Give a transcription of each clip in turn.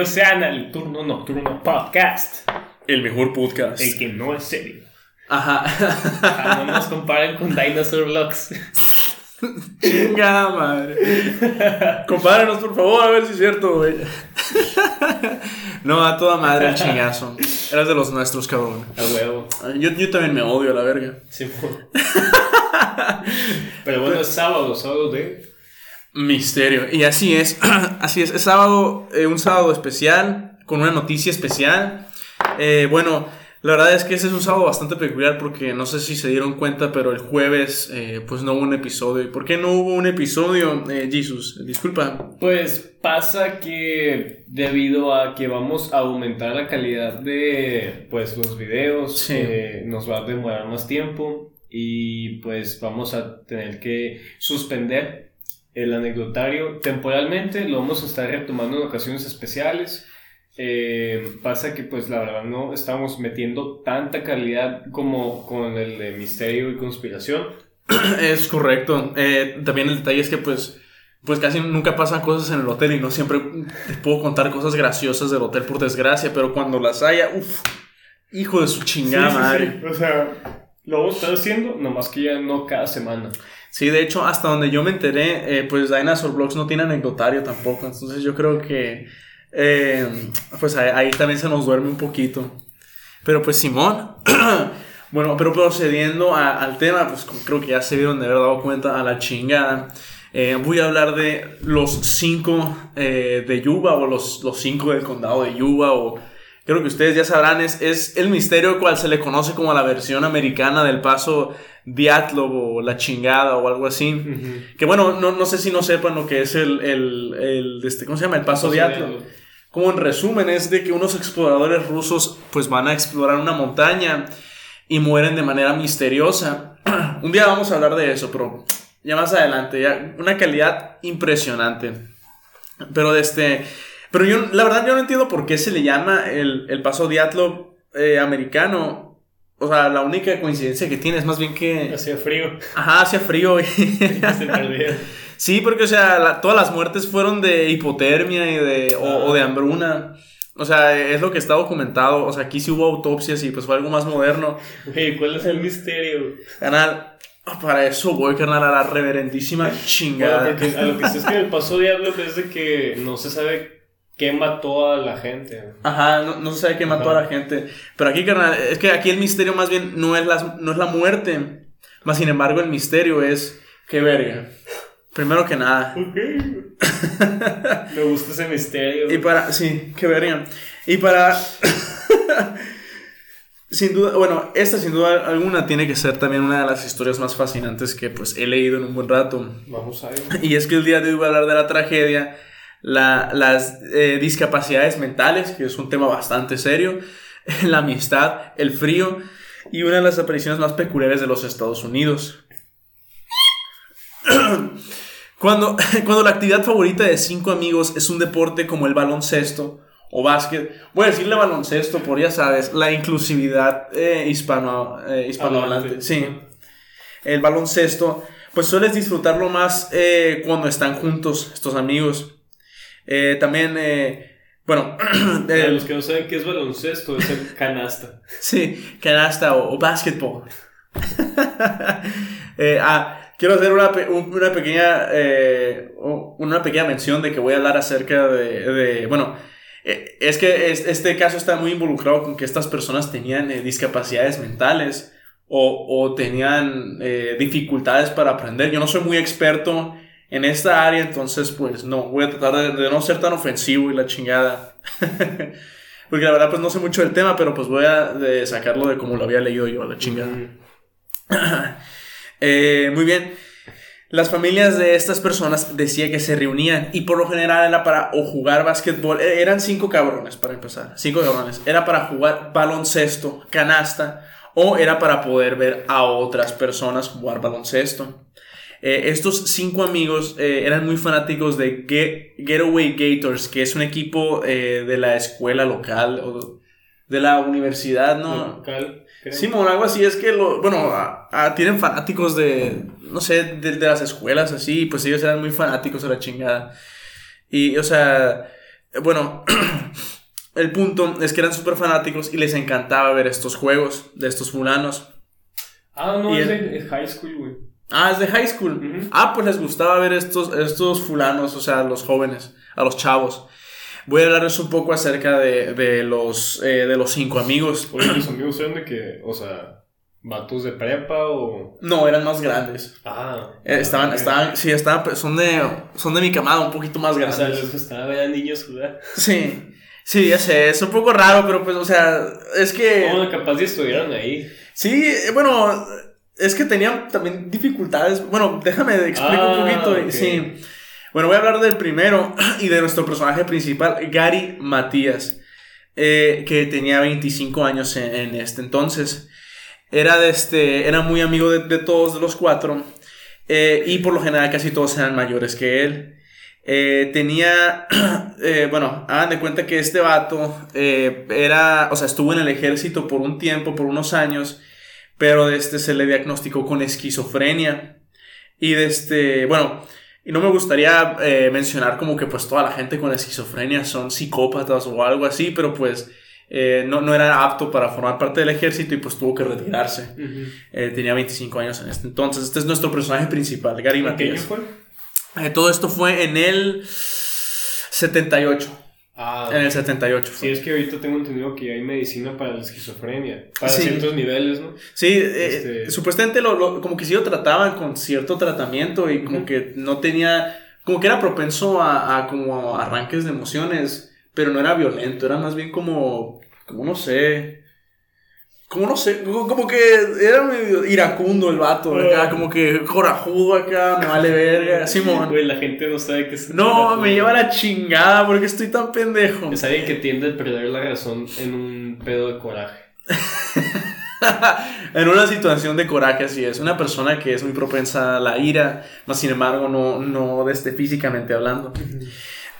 Bienvenidos sean al Turno Nocturno Podcast. El mejor podcast. El que no es serio. Ajá. Ah, no nos comparen con Dinosaur Vlogs. Chingada madre. Compáranos, por favor, a ver si es cierto, güey. No, a toda madre el chingazo. Eras de los nuestros, cabrón. A huevo. Yo, yo también me odio a la verga. Sí, por- Pero bueno, es sábado, sábado de. Misterio. Y así es. Así es. Es sábado, eh, un sábado especial, con una noticia especial. Eh, bueno, la verdad es que ese es un sábado bastante peculiar porque no sé si se dieron cuenta, pero el jueves eh, pues no hubo un episodio. ¿Y por qué no hubo un episodio, Jesus? Disculpa. Pues pasa que debido a que vamos a aumentar la calidad de pues los videos, Sí. nos va a demorar más tiempo y pues vamos a tener que suspender el anecdotario temporalmente, lo vamos a estar retomando en ocasiones especiales. Eh, pasa que pues la verdad no estamos metiendo tanta calidad como con el de misterio y conspiración. Es correcto. Eh, también el detalle es que pues... Pues casi nunca pasan cosas en el hotel y no siempre puedo contar cosas graciosas del hotel por desgracia, pero cuando las haya, uff, hijo de su chingada Sí, sí, madre. sí. O sea, lo vamos a estar haciendo, nomás que ya no cada semana. Sí, de hecho, hasta donde yo me enteré, eh, pues Dinosaur Vlogs no tiene anecdotario tampoco. Entonces yo creo que, eh, pues ahí, también se nos duerme un poquito. Pero pues Simón, bueno, pero procediendo al tema, pues creo que ya se vieron de haber dado cuenta a la chingada. eh, voy a hablar de los cinco de Yuba o los, los cinco del condado de Yuba o creo que ustedes ya sabrán, es, es el misterio cual se le conoce como la versión americana del paso Diatlov o la chingada o algo así. Que bueno, no, no sé si no sepan lo que es el, el, el, este, ¿cómo se llama? El paso, Paso. Diatlov. Como en resumen es de que unos exploradores rusos pues van a explorar una montaña y mueren de manera misteriosa. Un día vamos a hablar de eso, pero ya más adelante, ya una calidad impresionante. Pero de este, pero yo la verdad yo no entiendo por qué se le llama el, el paso Diatlov eh, americano. O sea, la única coincidencia que tiene es más bien que Hacía frío. ajá, hacía frío. y-. Sí, porque, o sea, la- todas las muertes fueron de hipotermia y de, o, Ah. o de hambruna. O sea, es lo que está documentado. O sea, aquí sí hubo autopsias y pues fue algo más moderno. Güey, ¿cuál es el misterio? Canal, para eso voy, carnal, a la reverendísima Bueno, chingada. porque a lo que sé es que el paso Diablo es de que no se sabe qué mató a la gente. Ajá, no, no se sabe qué mató Ajá. a la gente. Pero aquí, carnal, es que aquí el misterio más bien no es, las, no es la muerte. Más sin embargo, el misterio es, qué verga. Primero que nada. Me gusta ese misterio. Y para, sí, qué verga. Y para, sin duda, bueno, esta sin duda alguna tiene que ser también una de las historias más fascinantes que pues he leído en un buen rato. Vamos a ver. Y es que el día de hoy voy a hablar de la tragedia, la- las eh, discapacidades mentales, que es un tema bastante serio, la amistad, el frío y una de las apariciones más peculiares de los Estados Unidos. Cuando, cuando la actividad favorita de cinco amigos es un deporte como el baloncesto o básquet, voy a decirle baloncesto por ya sabes, la inclusividad eh, hispano, eh, hispanohablante. Hablante. Sí el baloncesto, pues sueles disfrutarlo más eh, cuando están juntos estos amigos. Eh, también, eh, bueno, Para los que no saben qué es baloncesto, es el canasta. sí, canasta o, o básquetbol. Eh, ah, quiero hacer una, una pequeña eh, una pequeña mención de que voy a hablar acerca de, de- bueno, eh, es que es- este caso está muy involucrado con que estas personas tenían eh, discapacidades mentales o, o tenían eh, dificultades para aprender. Yo no soy muy experto en esta área, entonces pues no, voy a tratar de, de no ser tan ofensivo y la chingada. Porque la verdad pues no sé mucho del tema, pero pues voy a de sacarlo de como lo había leído yo a la chingada. Eh, muy bien. Las familias de estas personas decía que se reunían y por lo general era para o jugar básquetbol. Eh, Eran cinco cabrones para empezar. Cinco cabrones. Era para jugar baloncesto, canasta o era para poder ver a otras personas jugar baloncesto. Eh, estos cinco amigos eh, eran muy fanáticos de Get- Getaway Gators, que es un equipo eh, de la escuela local o de la universidad, ¿no? Local. Simón, algo así es que, lo, bueno, a- a- tienen fanáticos de, no sé, de, de las escuelas así, pues ellos eran muy fanáticos a la chingada. Y, o sea, bueno, el punto es que eran súper fanáticos y les encantaba ver estos juegos de estos fulanos. Ah, no, Y es el- de es high school, güey. Ah, es de high school. Ujú. Ah, pues les gustaba ver estos, estos fulanos, o sea, a los jóvenes, a los chavos. Voy a hablarles un poco acerca de, de los, eh, de los cinco amigos. Oye, mis amigos eran de que, o sea, vatos de prepa o. No, eran más grandes. Ah. Eh, estaban, estaban, sí, estaban, son de, son de mi camada, un poquito más O sea, grandes. les gustaba ver a niños jugar. Sí, sí, ya sé, es un poco raro, pero pues, o sea, es que... Bueno, capaz de estuvieron ahí. Sí, eh, bueno, es que tenían también dificultades. Bueno, déjame explico Ah, un poquito. ok. Sí. Bueno, voy a hablar del primero y de nuestro personaje principal, Gary Matías, eh, que tenía 25 años en, en este entonces. Era, de este, era muy amigo de, de todos de los cuatro eh, y por lo general casi todos eran mayores que él. Eh, tenía, bueno, hagan de cuenta que este vato era, o sea, estuvo en el ejército por un tiempo, por unos años, pero este se le diagnosticó con esquizofrenia. Y de este, bueno, y no me gustaría eh, mencionar como que pues toda la gente con esquizofrenia son psicópatas o algo así, pero pues eh, no, no era apto para formar parte del ejército y pues tuvo que retirarse. Eh, tenía 25 años en este entonces. Este es nuestro personaje principal, Gary ¿Qué año Matías. fue? Todo esto fue en el 78. Ah, En el 78. Sí, fue. es que ahorita tengo entendido que hay medicina para la esquizofrenia. Para Sí. ciertos niveles, ¿no? Sí, eh, Este- supuestamente lo, lo- como que sí lo trataban con cierto tratamiento y como que no tenía, como que era propenso a, a como arranques de emociones, pero no era violento, era más bien como, como no sé, como no sé, como, que era medio iracundo el vato, acá, Ah. como que corajudo acá, me vale verga, Simón. Güey, la gente no sabe que es. No, me lleva la chingada porque estoy tan pendejo. Es alguien que tiende a perder la razón en un pedo de coraje. en una situación de coraje así es. Una persona que es muy propensa a la ira, más sin embargo no, no desde físicamente hablando.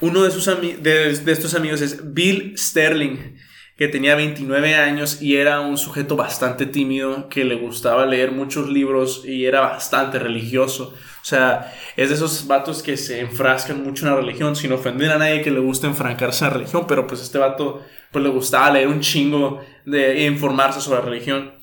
Uno de, sus ami- de, de estos amigos es Bill Sterling, que tenía 29 años y era un sujeto bastante tímido, que le gustaba leer muchos libros y era bastante religioso. O sea, es de esos vatos que se enfrascan mucho en la religión sin ofender a nadie que le guste enfrancarse a la religión, pero pues este vato pues le gustaba leer un chingo de e informarse sobre la religión.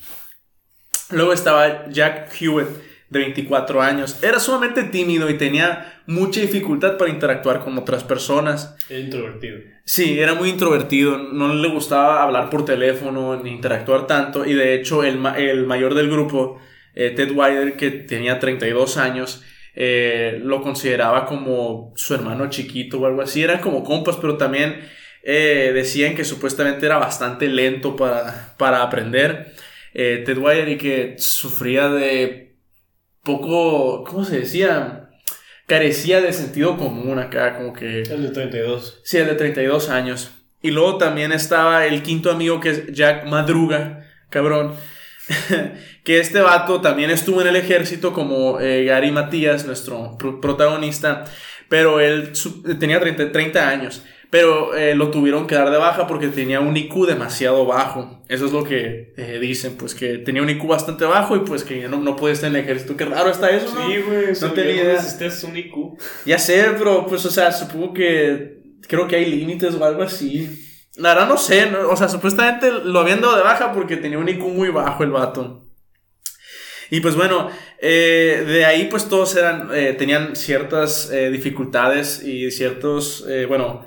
Luego estaba Jack Hewitt, de 24 años. Era sumamente tímido y tenía mucha dificultad para interactuar con otras personas. Es introvertido. Sí, era muy introvertido, no le gustaba hablar por teléfono ni interactuar tanto. Y de hecho, el, ma- el mayor del grupo, eh, Ted Wilder, que tenía 32 años, eh, lo consideraba como su hermano chiquito o algo así. Eran como compas, pero también eh, decían que supuestamente era bastante lento para, para aprender. Eh, Ted Wilder y que sufría de poco, ¿cómo se decía? Carecía de sentido común acá, como que... El de 32. Sí, el de 32 años. Y luego también estaba el quinto amigo que es Jack Madruga, cabrón. que este vato también estuvo en el ejército como eh, Gary Matías, nuestro pro- protagonista. Pero él tenía 30, 30 años. Pero eh, lo tuvieron que dar de baja porque tenía un IQ demasiado bajo. Eso es lo que eh, dicen, pues que tenía un IQ bastante bajo y pues que no, no puede estar en el ejército. Qué raro está eso, ¿no? Sí, güey. No tenía idea. necesitas un IQ. Ya sé, pero pues, o sea, supongo que creo que hay límites o algo así. La verdad no sé, ¿no? o sea, supuestamente lo habían dado de baja porque tenía un IQ muy bajo el vato. Y pues bueno, eh, de ahí pues todos eran, tenían ciertas dificultades y ciertos, bueno,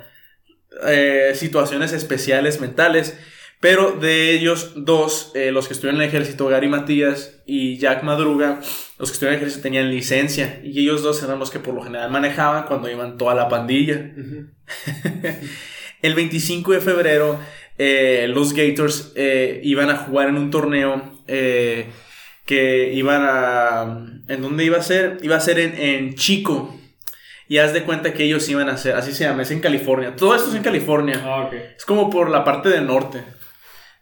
eh, situaciones especiales mentales. Pero de ellos dos, eh, los que estuvieron en el ejército, Gary Matías y Jack Madruga, los que estuvieron en el ejército tenían licencia. Y ellos dos eran los que por lo general manejaban cuando iban toda la pandilla. El 25 de febrero, eh, los Gators eh, iban a jugar en un torneo que iban a... ¿En dónde iba a ser? Iba a ser en, en Chico. Y haz de cuenta que ellos iban a hacer, así se llama, es en California. Todo esto es en California. Ah, ok. Es como por la parte del norte.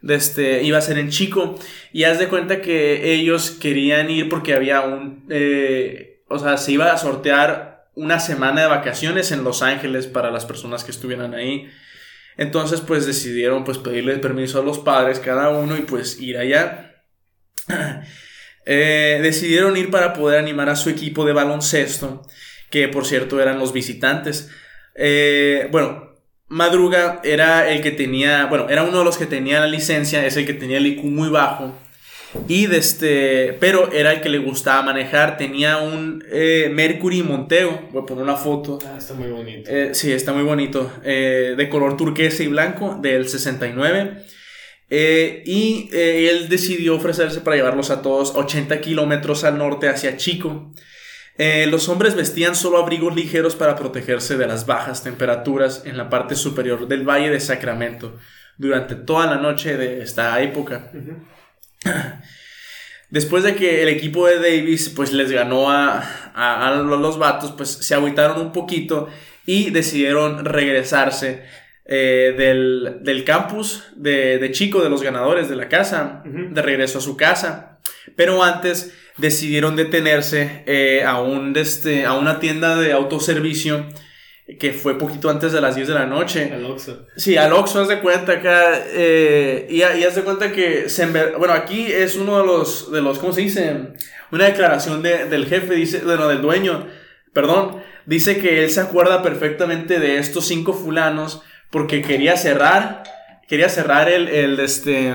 De este, iba a ser en Chico. Y haz de cuenta que ellos querían ir porque había un... eh, o sea, se iba a sortear una semana de vacaciones en Los Ángeles para las personas que estuvieran ahí. Entonces, pues decidieron pues pedirle permiso a los padres cada uno y pues ir allá. Eh, decidieron ir para poder animar a su equipo de baloncesto, que por cierto eran los visitantes. Eh, bueno, Madruga era el que tenía, bueno, era uno de los que tenía la licencia, es el que tenía el IQ muy bajo. Y de este, pero era el que le gustaba manejar. Tenía un eh, Mercury Montego. Voy a poner una foto. Ah, está muy bonito. Eh, sí, está muy bonito. Eh, de color turquesa y blanco, del 69. y él decidió ofrecerse para llevarlos a todos 80 kilómetros al norte hacia Chico. Los hombres vestían solo abrigos ligeros para protegerse de las bajas temperaturas en la parte superior del Valle de Sacramento durante toda la noche de esta época. Después de que el equipo de Davis pues les ganó a, a, los vatos, pues se agüitaron un poquito y decidieron regresarse eh, del, campus de, Chico, de los ganadores de la casa, de regreso a su casa. Pero antes decidieron detenerse eh, a, un, este, a una tienda de autoservicio que fue poquito antes de las 10 de la noche. Al Oxxo. Sí, al Oxxo, haz de cuenta acá. Eh, y, y haz de cuenta que, se bueno, aquí es uno de los, de los, ¿cómo se dice? Una declaración de, del jefe, dice, bueno, del dueño, perdón, dice que él se acuerda perfectamente de estos cinco fulanos porque quería cerrar, quería cerrar el, el, este,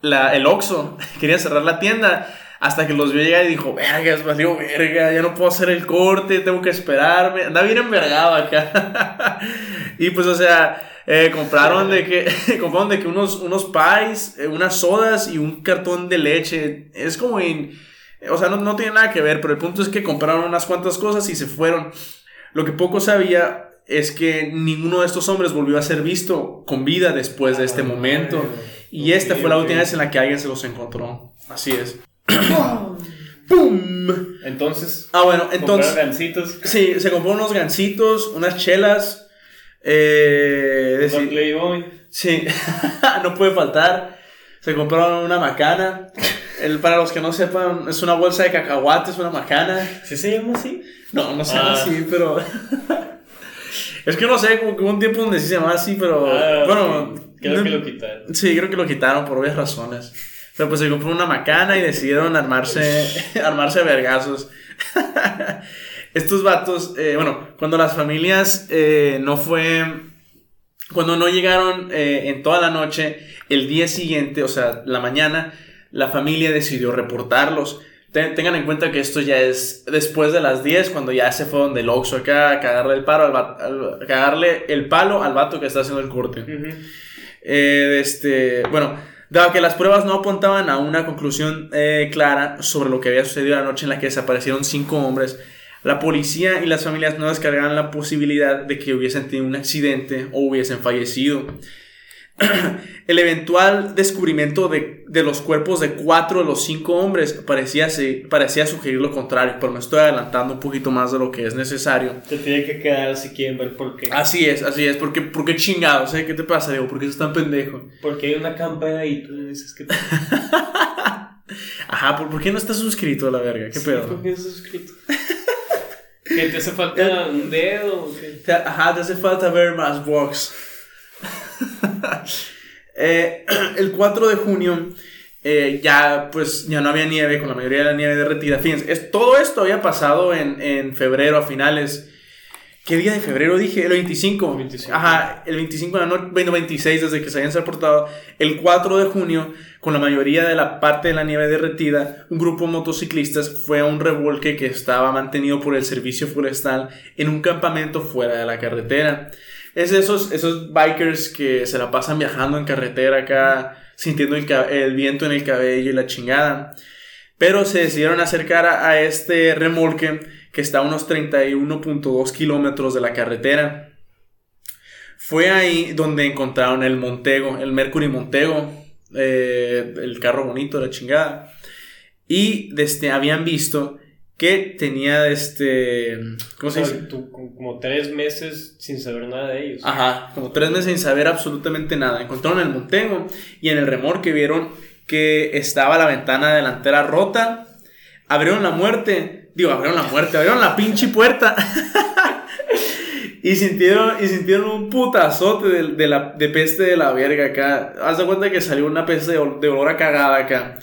la, el Oxxo, quería cerrar la tienda hasta que los vio llegar y dijo, verga, valió verga, ya no puedo hacer el corte, tengo que esperarme. Anda bien envergado acá. y pues, o sea, eh, compraron de que, compraron de que unos, unos pies, eh, unas sodas y un cartón de leche. Es como en, o sea, no, no tiene nada que ver, pero el punto es que compraron unas cuantas cosas y se fueron. Lo que poco sabía es que ninguno de estos hombres volvió a ser visto con vida después de este ah, momento. Y esta fue la última vez en la que alguien se los encontró. Así es. ¡Pum! Entonces. Ah, bueno, entonces. gancitos. Sí, se compró unos gancitos, unas chelas. Eh. Playboy. Sí, no puede faltar. Se compraron una macana. El, para los que no sepan, es una bolsa de cacahuates, una macana. ¿Sí se llama así? No, no se llama ah. así, pero. es que no sé, como que hubo un tiempo donde sí se llamaba así, pero. Ah, bueno. Creo que lo quitaron. Sí, creo que lo quitaron por obvias razones. Pero pues se compró una macana y decidieron armarse, armarse a vergazos. Estos vatos, eh, bueno, cuando las familias eh, no fue, cuando no llegaron eh, en toda la noche, el día siguiente, o sea, la mañana, la familia decidió reportarlos. tengan en cuenta que esto ya es después de las 10, cuando ya se fue donde el Oxxo acá a cagarle el palo al, cagarle el palo al vato que está haciendo el corte. este, bueno, Dado que las pruebas no apuntaban a una conclusión eh, clara sobre lo que había sucedido la noche en la que desaparecieron cinco hombres, la policía y las familias no descargaban la posibilidad de que hubiesen tenido un accidente o hubiesen fallecido. el eventual descubrimiento de, los cuerpos de cuatro de los cinco hombres parecía, parecía sugerir lo contrario, pero me estoy adelantando un poquito más de lo que es necesario. Te tiene que quedar si quieren ver por qué. Así es, así es, porque, porque chingados, ¿eh? ¿Qué te pasa, Diego? ¿Por qué estás tan pendejo? Porque hay una campana y tú dices que... Ajá, ¿por, qué no estás suscrito a la verga? ¿Qué pedo? ¿Por qué no estás suscrito? ¿Que te hace falta un dedo? Ajá, te hace falta ver más box. Eh, el 4 de junio eh, ya pues ya no había nieve, con la mayoría de la nieve derretida. Fíjense, es, todo esto había pasado en, en, febrero a finales. ¿Qué día de febrero dije? El 25. Ajá, el 25 de la noche, bueno, 26 desde que se habían reportado. El 4 de junio, con la mayoría de la parte de la nieve derretida, un grupo de motociclistas fue a un revolque que estaba mantenido por el servicio forestal en un campamento fuera de la carretera. Es esos, esos bikers que se la pasan viajando en carretera acá, sintiendo el, viento en el cabello y la chingada. Pero se decidieron acercar a, este remolque que está a unos 31.2 kilómetros de la carretera. Fue ahí donde encontraron el Montego, el Mercury Montego, eh, el carro bonito, la chingada. Y desde, habían visto que tenía este. ¿Cómo se dice? como tres meses sin saber nada de ellos. Ajá, como tres meses sin saber absolutamente nada. Encontraron el Montego y en el remolque vieron que estaba la ventana delantera rota. Abrieron la muerte. Digo, abrieron la muerte, abrieron la pinche puerta. y sintieron, y sintieron un putazote de, la, de peste de la verga acá. Haz de cuenta que salió una peste de, de olor a cagada acá.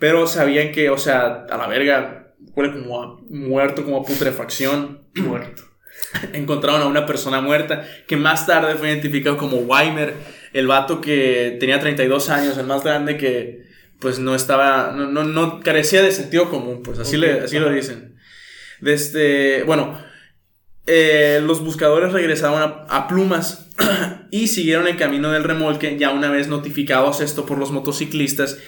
Pero sabían que, o sea, a la verga, huele como a muerto, como a putrefacción. Muerto. encontraron a una persona muerta que más tarde fue identificado como Weimer, el vato que tenía 32 años, el más grande que pues no estaba, no, no, no carecía de sentido común, pues así, le, así lo dicen. Desde, bueno, eh, los buscadores regresaron a, a Plumas y siguieron el camino del remolque ya una vez notificados esto por los motociclistas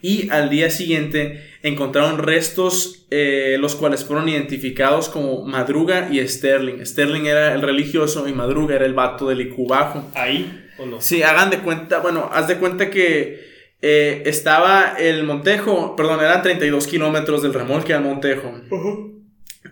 y al día siguiente encontraron restos eh, los cuales fueron identificados como Madruga y Sterling. Sterling era el religioso y Madruga era el vato del Icubajo. ¿Ahí o no? Sí, hagan de cuenta, bueno, haz de cuenta que eh, estaba el Montejo, perdón, eran 32 kilómetros del remolque al Montejo.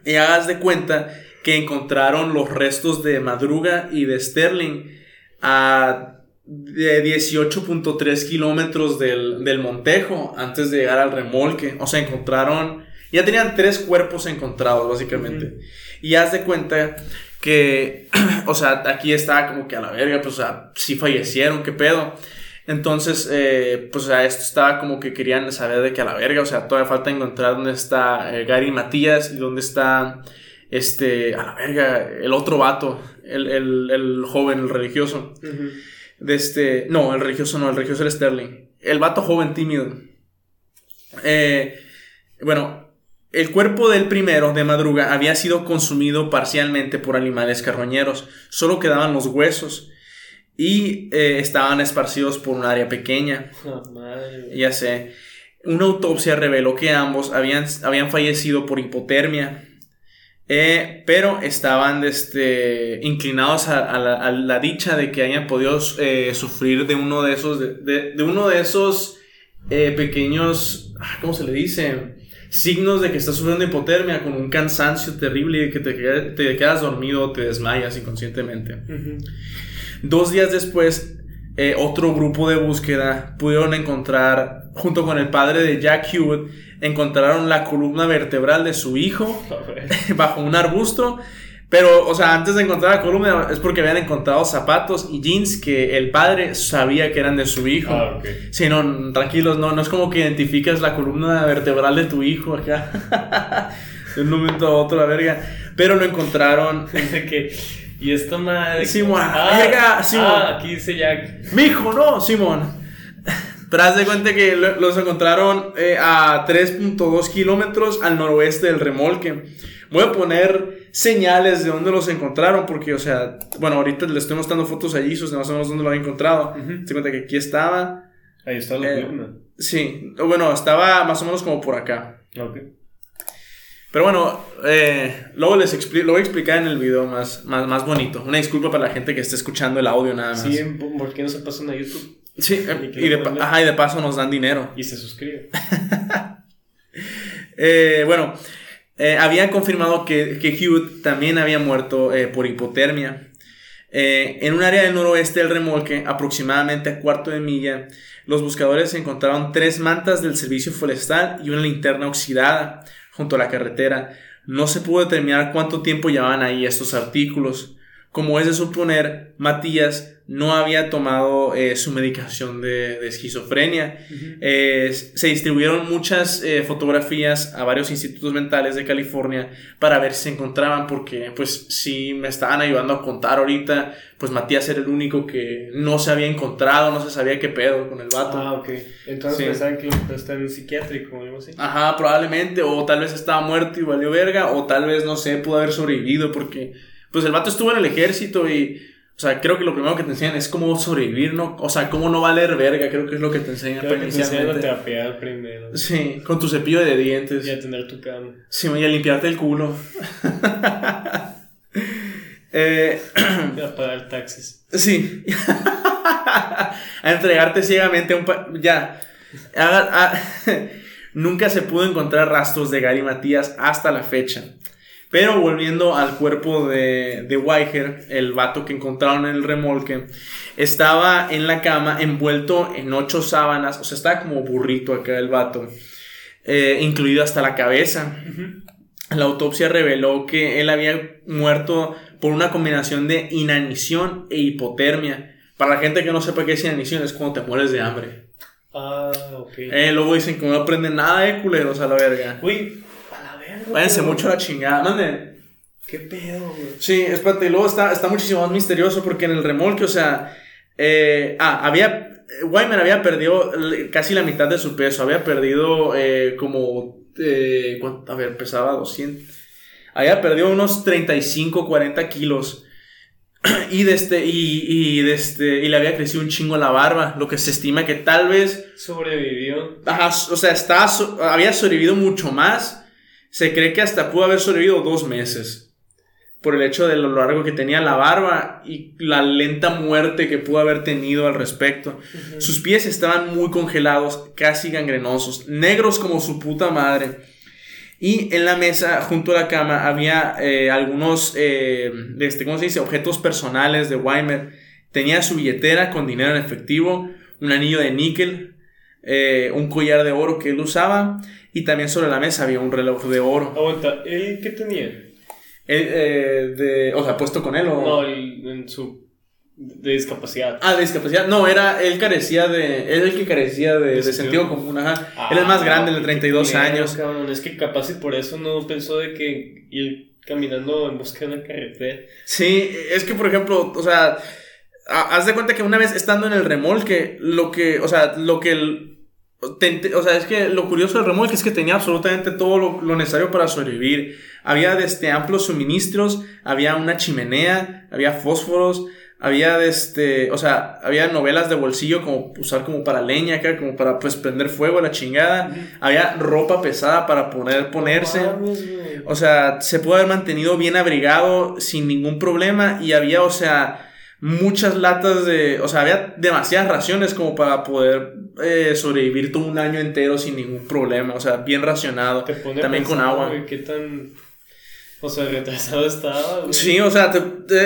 Y hagas de cuenta que encontraron los restos de Madruga y de Sterling a de 18.3 kilómetros del, del, Montejo antes de llegar al remolque. O sea, encontraron. Ya tenían tres cuerpos encontrados, básicamente. Y haz de cuenta que. O sea, aquí está como que a la verga, pues, o sea, sí fallecieron, qué pedo. Entonces, eh, pues, o sea, esto estaba como que querían saber de que a la verga, o sea, todavía falta encontrar dónde está eh, Gary Matías y dónde está. Este, a la verga, el otro vato, el, el, el joven, el religioso. De este. No, el religioso no, el religioso era Sterling. El vato joven tímido. Eh, bueno, el cuerpo del primero, de madruga, había sido consumido parcialmente por animales carroñeros. Solo quedaban los huesos. Y eh, estaban esparcidos por un área pequeña. Oh, madre. Ya sé. Una autopsia reveló que ambos habían, habían fallecido por hipotermia. Eh, pero estaban este, inclinados a, a, la, a, la, dicha de que hayan podido eh, sufrir de uno de esos, de, de, de uno de esos eh, pequeños, ah, ¿cómo se le dice? Signos de que estás sufriendo hipotermia con un cansancio terrible y que te, te quedas dormido o te desmayas inconscientemente. Uh -huh. Dos días después, otro grupo de búsqueda pudieron encontrar, junto con el padre de Jack Hewitt, encontraron la columna vertebral de su hijo bajo un arbusto. Pero, o sea, antes de encontrar la columna es porque habían encontrado zapatos y jeans que el padre sabía que eran de su hijo. Ah, okay. No, tranquilos, no, no es como que identificas la columna vertebral de tu hijo acá. de un momento a otro, la verga. Pero lo encontraron. que, y esta madre. Simón, ah, llega, Simón. Ah, aquí dice Jack. Mi hijo, no, Simón. Pero haz de cuenta que los encontraron eh, a 3.2 kilómetros al noroeste del remolque. Voy a poner señales de dónde los encontraron, porque, o sea, bueno, ahorita les estoy mostrando fotos allí, so más o menos dónde lo habían encontrado. Uh -huh. Se cuenta que aquí estaba. Ahí está la eh, columna. Sí, bueno, estaba más o menos como por acá. Ok. Pero bueno, eh, luego les lo voy a explicar en el video más, más, más bonito. Una disculpa para la gente que esté escuchando el audio nada más. Sí, ¿por qué no se pasan a YouTube? Sí, y, y, de, ajá, y de paso nos dan dinero. Y se suscriben. eh, bueno, eh, habían confirmado que, que Hewitt también había muerto eh, por hipotermia. Eh, en un área del noroeste del remolque, aproximadamente a cuarto de milla, los buscadores encontraron tres mantas del servicio forestal y una linterna oxidada junto a la carretera. No se pudo determinar cuánto tiempo llevaban ahí estos artículos. Como es de suponer, Matías no había tomado eh, su medicación de, de esquizofrenia. Uh -huh. eh, se distribuyeron muchas eh, fotografías a varios institutos mentales de California para ver si se encontraban, porque pues si me estaban ayudando a contar ahorita, pues Matías era el único que no se había encontrado, no se sabía qué pedo con el vato. Ah, ok. Entonces sí. pensaban que está en un psiquiátrico o algo así. Ajá, probablemente, o tal vez estaba muerto y valió verga, o tal vez, no sé, pudo haber sobrevivido porque pues el vato estuvo en el ejército y o sea, creo que lo primero que te enseñan es cómo sobrevivir, ¿no? O sea, cómo no valer verga, creo que es lo que te enseñan creo que te enseñan a trapear primero. Sí, con tu cepillo de dientes. Y a tener tu cama. Sí, y a limpiarte el culo. eh, y a pagar taxis. Sí. a entregarte ciegamente a un... Pa ya. A, a, nunca se pudo encontrar rastros de Gary Matías hasta la fecha. Pero volviendo al cuerpo de, de Weiger, el vato que encontraron en el remolque, estaba en la cama envuelto en ocho sábanas, o sea, estaba como burrito acá el vato, eh, incluido hasta la cabeza. Uh -huh. La autopsia reveló que él había muerto por una combinación de inanición e hipotermia. Para la gente que no sepa qué es inanición, es cuando te mueres de hambre. Ah, ok. Eh, luego dicen que no aprenden nada de culeros a la verga. Uy, Váyanse mucho a la chingada. Mande. ¿Qué pedo, güey? Sí, espérate, y luego está, está muchísimo más misterioso porque en el remolque, o sea, eh, ah, había, Wyman había perdido casi la mitad de su peso, había perdido eh, como, eh, a ver, pesaba 200, había perdido unos 35, 40 kilos. Y, de este, y, y, de este, y le había crecido un chingo la barba, lo que se estima que tal vez... Sobrevivió. Ajá, o sea, está, había sobrevivido mucho más. Se cree que hasta pudo haber sobrevivido dos meses por el hecho de lo largo que tenía la barba y la lenta muerte que pudo haber tenido al respecto. Sus pies estaban muy congelados, casi gangrenosos, negros como su puta madre. Y en la mesa, junto a la cama, había eh, algunos, eh, este, ¿cómo se dice? Objetos personales de Weimer. Tenía su billetera con dinero en efectivo, un anillo de níquel, eh, un collar de oro que él usaba y también sobre la mesa había un reloj de oro. Aguanta, ¿él qué tenía? Eh, de, o sea, puesto con él o... No, en su... De discapacidad. Ah, de discapacidad. No, era, él carecía de, él el que carecía de, sentido común, ajá. él es más grande, de 32 años. Cabrón, es que capaz y por eso no pensó de que ir caminando en busca de una carretera. Sí, es que por ejemplo, o sea, haz de cuenta que una vez estando en el remolque, lo que, o sea, lo que el, o sea, es que lo curioso del remolque es que tenía absolutamente todo lo, necesario para sobrevivir. Había desde amplios suministros, había una chimenea, había fósforos, había este, o sea, había novelas de bolsillo como usar como para leña, como para pues prender fuego a la chingada. Había ropa pesada para poder ponerse. O sea, se pudo haber mantenido bien abrigado sin ningún problema y había, o sea, muchas latas de, o sea, había demasiadas raciones como para poder eh, sobrevivir todo un año entero sin ningún problema, o sea, bien racionado, también con agua. ¿Qué tan, o sea, retrasado estaba? Sí, o sea,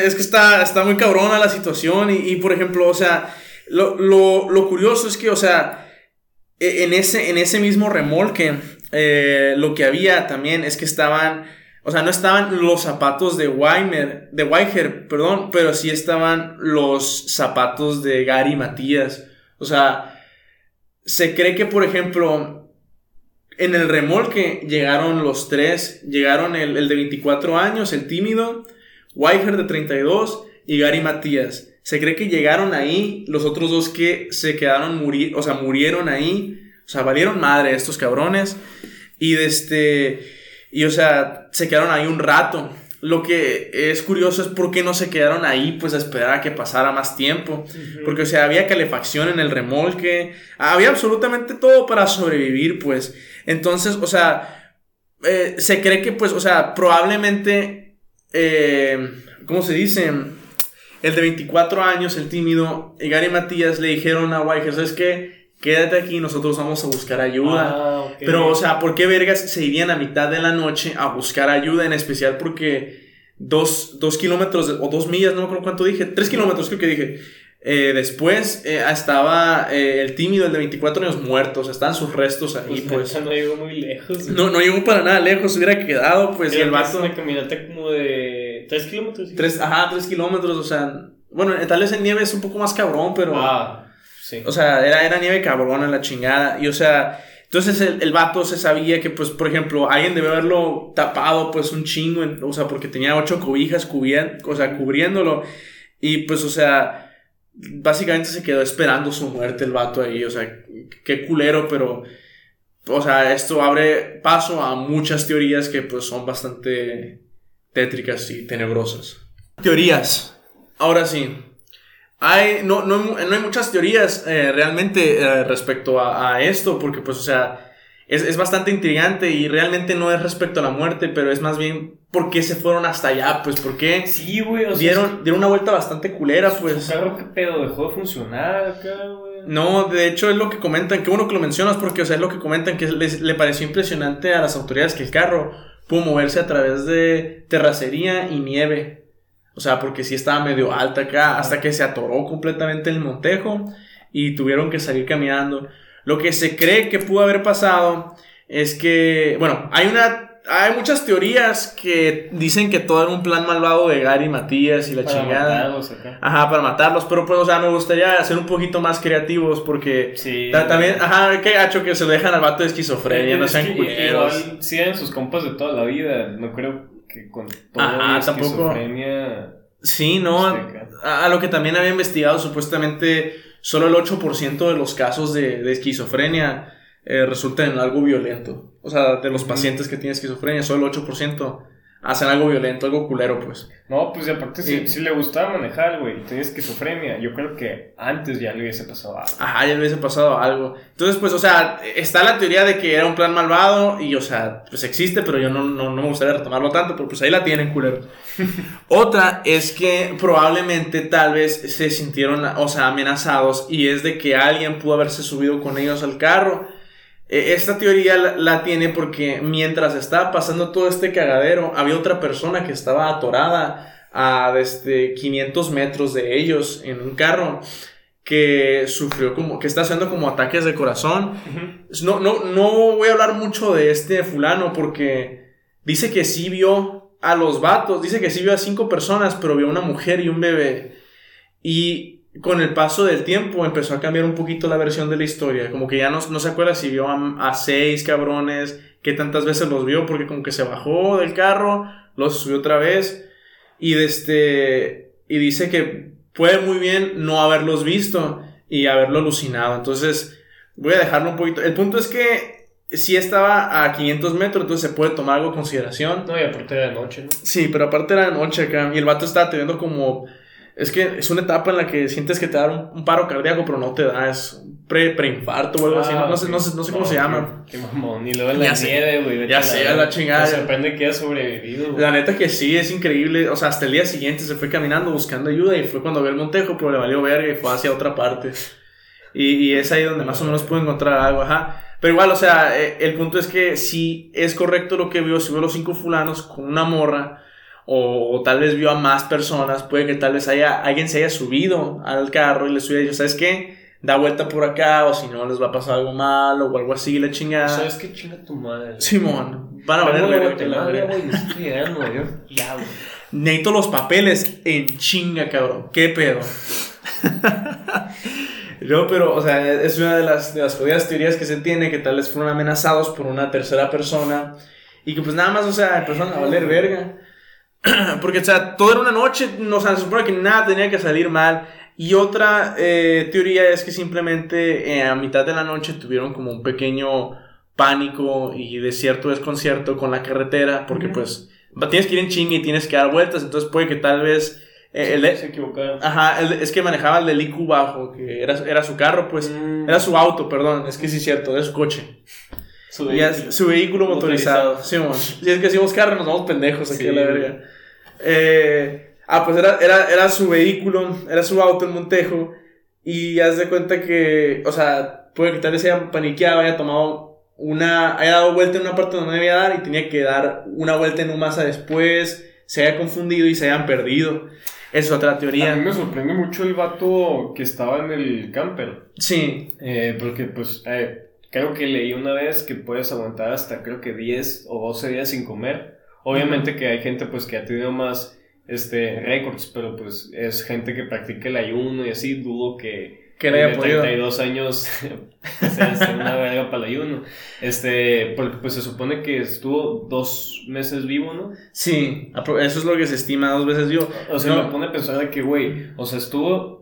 es que está, está muy cabrona la situación y, por ejemplo, o sea, lo, lo, curioso es que, o sea, e, en ese, en ese mismo remolque, eh, lo que había también es que estaban o sea, no estaban los zapatos de Weimer, de Weiger, perdón, pero sí estaban los zapatos de Gary Matías. O sea, se cree que, por ejemplo, en el remolque llegaron los tres. Llegaron el, de 24 años, el tímido, Weiger de 32 y Gary Matías. Se cree que llegaron ahí los otros dos que se quedaron, o sea, murieron ahí. O sea, valieron madre estos cabrones. Y de este... Y o sea, se quedaron ahí un rato. Lo que es curioso es por qué no se quedaron ahí, pues a esperar a que pasara más tiempo. Porque, o sea, había calefacción en el remolque, había absolutamente todo para sobrevivir, pues. Entonces, o sea, eh, se cree que, pues, o sea, probablemente, eh, ¿cómo se dice? El de 24 años, el tímido, y Gary Matías le dijeron a Weiger, ¿sabes qué? Quédate aquí, nosotros vamos a buscar ayuda. Ah, Pero, o sea, ¿por qué vergas se irían a mitad de la noche a buscar ayuda? En especial porque dos, dos kilómetros o dos millas, no me acuerdo cuánto dije, tres kilómetros creo que dije. Eh, después eh, estaba eh, el tímido, el de 24 años muertos, estaban sus restos ahí, pues. pues. No llegó muy lejos. No, no llegó para nada lejos, hubiera quedado, pues, y el vato. una caminata como de 3 kilómetros. Tres, ajá, 3 kilómetros, o sea. Bueno, tal vez en nieve es un poco más cabrón, pero. Ah. O sea, era, era nieve cabrona la chingada. Y o sea, entonces el, el, vato se sabía que, pues, por ejemplo, alguien debe haberlo tapado, pues, un chingo, o sea, porque tenía ocho cobijas o sea, cubriéndolo. Y pues, o sea, básicamente se quedó esperando su muerte el vato ahí. O sea, qué culero, pero, o sea, esto abre paso a muchas teorías que, pues, son bastante tétricas y tenebrosas. Teorías. Ahora sí, hay, no, no, no hay muchas teorías eh, realmente eh, respecto a, esto, porque pues, o sea, es, es, bastante intrigante y realmente no es respecto a la muerte, pero es más bien por qué se fueron hasta allá, pues, por qué sí, güey, o sea, dieron, dieron una vuelta bastante culera, pues. Claro, qué pedo, dejó de funcionar acá, güey. No, de hecho es lo que comentan, qué bueno que lo mencionas, porque, o sea, es lo que comentan que les, le pareció impresionante a las autoridades que el carro pudo moverse a través de terracería y nieve. O sea, porque sí estaba medio alta acá, hasta que se atoró completamente el montejo y tuvieron que salir caminando. Lo que se cree que pudo haber pasado es que, bueno, hay una hay muchas teorías que dicen que todo era un plan malvado de Gary Matías y la para chingada. Matarlos acá. Ajá, para matarlos, pero pues, o sea, me gustaría ser un poquito más creativos porque sí, también, ajá, qué gacho que se dejan al vato de esquizofrenia, no sean culeros. Sí, en sus compas de toda la vida, no creo que con toda la esquizofrenia. Sí, no. A, lo que también había investigado, supuestamente solo el 8% de los casos de, de esquizofrenia eh, resultan en algo violento. O sea, de los pacientes que tienen esquizofrenia, solo el 8% hacen algo violento, algo culero, pues. No, pues y aparte, si, le gustaba manejar, güey, tenía esquizofrenia, yo creo que antes ya le hubiese pasado algo. Ajá, ya le hubiese pasado algo. Entonces, pues, o sea, está la teoría de que era un plan malvado y, o sea, pues existe, pero yo no, no, no me gustaría retomarlo tanto, pero pues ahí la tienen, culero. Otra es que probablemente tal vez se sintieron, o sea, amenazados y es de que alguien pudo haberse subido con ellos al carro esta teoría la, tiene porque mientras estaba pasando todo este cagadero, había otra persona que estaba atorada a desde 500 metros de ellos en un carro que sufrió como, que está haciendo como ataques de corazón. no, no, no voy a hablar mucho de este fulano porque dice que sí vio a los vatos, dice que sí vio a cinco personas, pero vio a una mujer y un bebé. Y con el paso del tiempo empezó a cambiar un poquito la versión de la historia. Como que ya no, no se acuerda si vio a, seis cabrones, que tantas veces los vio, porque como que se bajó del carro, los subió otra vez. Y, este, y dice que puede muy bien no haberlos visto y haberlo alucinado. Entonces, voy a dejarlo un poquito. El punto es que si estaba a 500 metros, entonces se puede tomar algo en consideración. No, y aparte era de noche, ¿no? Sí, pero aparte era de noche acá. Y el vato estaba teniendo como es que es una etapa en la que sientes que te da un, paro cardíaco, pero no te da, es pre, preinfarto o algo así. No, sé, no, sé, no sé cómo se llama. Qué, mamón. Y luego en la nieve, güey. Ya sé, la, la chingada. Me sorprende que haya sobrevivido. La neta que sí, es increíble. O sea, hasta el día siguiente se fue caminando buscando ayuda y fue cuando vio el Montejo, pero le valió verga y fue hacia otra parte. Y, y es ahí donde más o menos pudo encontrar algo, ajá. Pero igual, o sea, eh, el punto es que si es correcto lo que vio, si vio los cinco fulanos con una morra o, tal vez vio a más personas, puede que tal vez haya, alguien se haya subido al carro y les hubiera dicho, ¿sabes qué? Da vuelta por acá, o si no les va a pasar algo malo, o algo así, la chingada. ¿Sabes qué chinga tu madre? Simón, van a ver Ya, güey. Necesito los papeles en chinga, cabrón. ¿Qué pedo? no, pero, o sea, es una de las, de las jodidas teorías que se tiene, que tal vez fueron amenazados por una tercera persona y que pues nada más, o sea, empezaron a valer verga. Porque, o sea, todo era una noche, o sea, se supone que nada tenía que salir mal. Y otra eh, teoría es que simplemente eh, a mitad de la noche tuvieron como un pequeño pánico y de cierto desconcierto con la carretera, porque pues tienes que ir en chingue y tienes que dar vueltas, entonces puede que tal vez... Eh, el, se equivocaron. Ajá, es que manejaba el del IQ bajo, que era, era su carro, pues, mm. era su auto, perdón, es que sí es cierto, era su coche. Su vehículo, su vehículo motorizado. Sí, Si es que decimos carro, nos vamos pendejos aquí a la verga. Eh, ah, pues era, era, era su vehículo, era su auto en Montejo. Y haz de cuenta que, o sea, puede que tal vez se haya paniqueado, haya tomado una, haya dado vuelta en una parte donde no debía dar y tenía que dar una vuelta en un masa después, se haya confundido y se hayan perdido. Es otra teoría. A mí me sorprende mucho el vato que estaba en el camper. Sí. Eh, porque, pues, eh, Creo que leí una vez que puedes aguantar hasta creo que 10 o 12 días sin comer. Obviamente que hay gente pues que ha tenido más este récords, pero pues es gente que practica el ayuno y así, dudo que que le haya podido. 32 años sea, una verga para el ayuno. Este, porque pues se supone que estuvo dos meses vivo, ¿no? Sí, eso es lo que se estima, dos veces vivo. O sea, me pone a pensar de que, güey, o sea, estuvo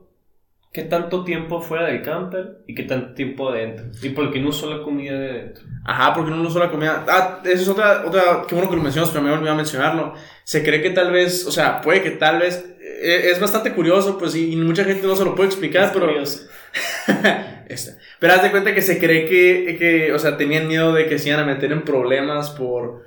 ¿Qué tanto tiempo fuera del camper y qué tanto tiempo adentro? ¿Y por qué no usó la comida de adentro? Ajá, porque no usó la comida. Ah, esa es otra, otra, qué bueno que lo mencionas, pero me olvidé mencionarlo. Se cree que tal vez, o sea, puede que tal vez, eh, es bastante curioso, pues, y, mucha gente no se lo puede explicar, pero... Esta. Pero haz de cuenta que se cree que, que, o sea, tenían miedo de que se iban a meter en problemas por,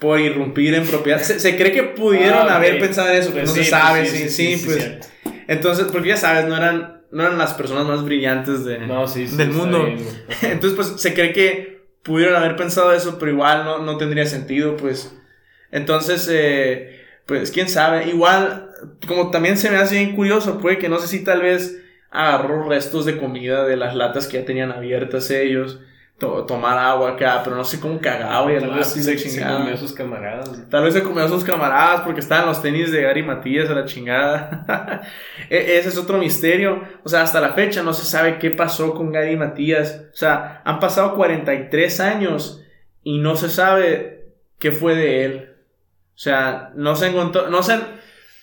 por irrumpir en propiedad. Se, cree que pudieron ah, haber pensado en eso, pero pues no se sabe, pues sí, sí, pues. Entonces, porque ya sabes, no eran no eran las personas más brillantes de, del mundo. Entonces, pues se cree que pudieron haber pensado eso, pero igual no, no tendría sentido, pues. Entonces, eh, pues quién sabe. Igual, como también se me hace bien curioso, puede que no sé si tal vez agarró restos de comida de las latas que ya tenían abiertas ellos tomar agua acá, pero no sé cómo cagaba y tal vez se, se comió a sus camaradas. Tal vez se comió a sus camaradas porque estaban los tenis de Gary Matías a la chingada. E, ese es otro misterio. O sea, hasta la fecha no se sabe qué pasó con Gary Matías. O sea, han pasado 43 años y no se sabe qué fue de él. O sea, no se encontró, no se,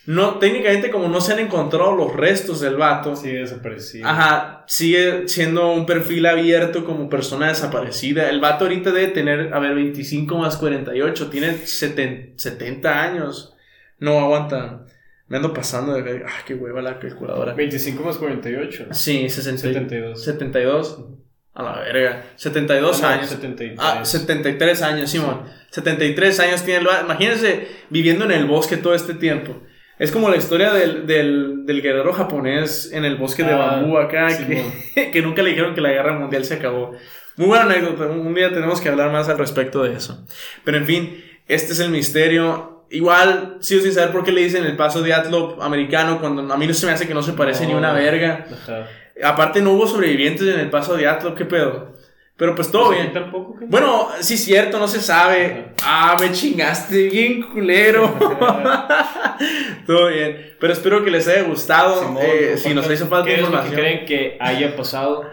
no, técnicamente como no se han encontrado los restos del vato. Sigue desaparecido. Ajá, sigue siendo un perfil abierto como persona desaparecida. El vato ahorita debe tener, a ver, 25 más 48, tiene 70, años. No, aguanta. Me ando pasando de ver. Ah, qué hueva la calculadora. 25 más 48. Sí, 60, 72. 72. A la verga. 72 Ah, no, años. 73. Ah, 73 años, Simón. 73 años tiene el vato. Imagínense viviendo en el bosque todo este tiempo. Es como la historia del, del, del guerrero japonés en el bosque de Ah, bambú acá, Simón. que, que nunca le dijeron que la guerra mundial se acabó. Muy buena anécdota, un día tenemos que hablar más al respecto de eso. Pero en fin, este es el misterio. Igual, sigo sin saber por qué le dicen el paso de Atlop americano, cuando a mí no se me hace que no se parece ni una No. verga. Ajá. Aparte no hubo sobrevivientes en el paso de Atlop, ¿qué pedo? Pero pues todo Pues bien. tampoco. ¿qué? Bueno, sí es cierto, no se sabe. Ah, me chingaste bien culero. Todo bien. Pero espero que les haya gustado. Simón, Eh, si nos hizo falta ¿Qué es lo que información. creen que haya pasado?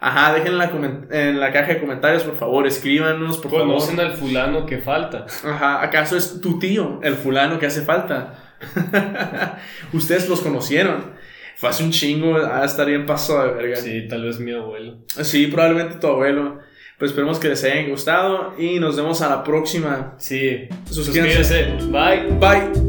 Ajá, dejen en la, comen- en la caja de comentarios, por favor. Escríbanos, por ¿Conocen favor. al fulano que falta? Ajá, ¿acaso es tu tío, el fulano que hace falta? Ustedes los conocieron. Fue hace un chingo, ah, estaría en paso de verga. Sí, tal vez mi abuelo. Sí, probablemente tu abuelo. Pues esperemos que les haya gustado y nos vemos a la próxima. Sí. Suscríbanse. Suscríbanse. Bye. Bye.